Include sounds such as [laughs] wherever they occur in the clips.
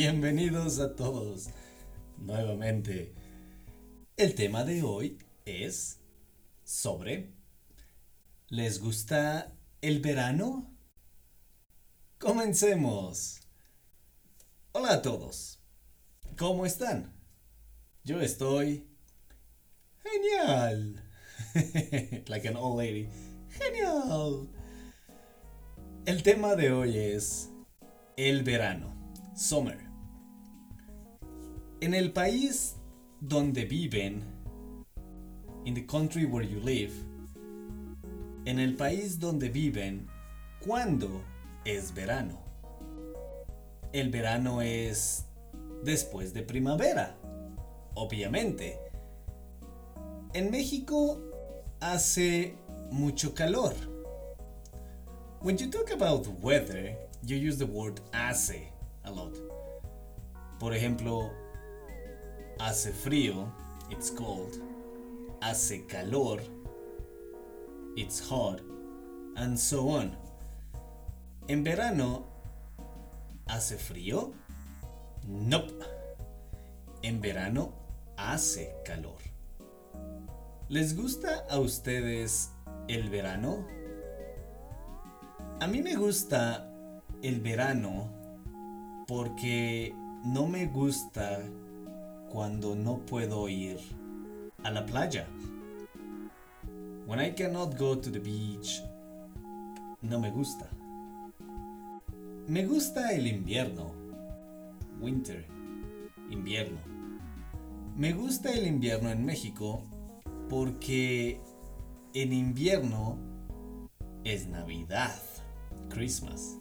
Bienvenidos a todos nuevamente. El tema de hoy es sobre ¿Les gusta el verano? Comencemos. Hola a todos. ¿Cómo están? Yo estoy genial. [laughs] like an old lady. Genial. El tema de hoy es el verano, summer. En el país donde viven, in the country where you live, en el país donde viven, ¿cuándo es verano? El verano es después de primavera, obviamente. En México hace mucho calor When you talk about weather, you use the word hace a lot. Por ejemplo, hace frío, it's cold. Hace calor, it's hot. And so on. En verano, ¿hace frío? Nope. En verano, hace calor. ¿Les gusta a ustedes el verano? A mí me gusta el verano porque no me gusta cuando no puedo ir a la playa. When I cannot go to the beach, no me gusta. Me gusta el invierno. Winter. Invierno. Me gusta el invierno en México porque en invierno es Navidad. Christmas.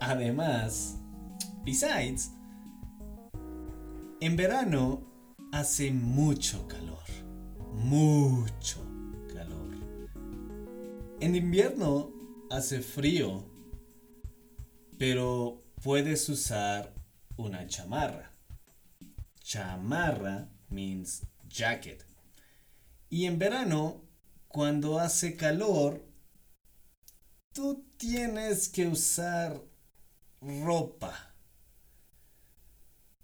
Además, besides, en verano hace mucho calor. Mucho calor. En invierno hace frío, pero puedes usar una chamarra. Chamarra means jacket. Y en verano, cuando hace calor, tú tienes que usar ropa.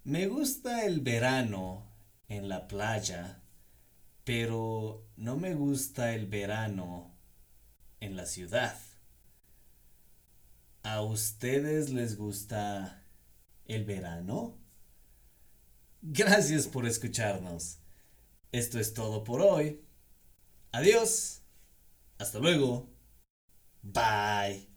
Me gusta el verano en la playa, pero no me gusta el verano en la ciudad. ¿A ustedes les gusta el verano? Gracias por escucharnos. Esto es todo por hoy. Adiós. Hasta luego. Bye.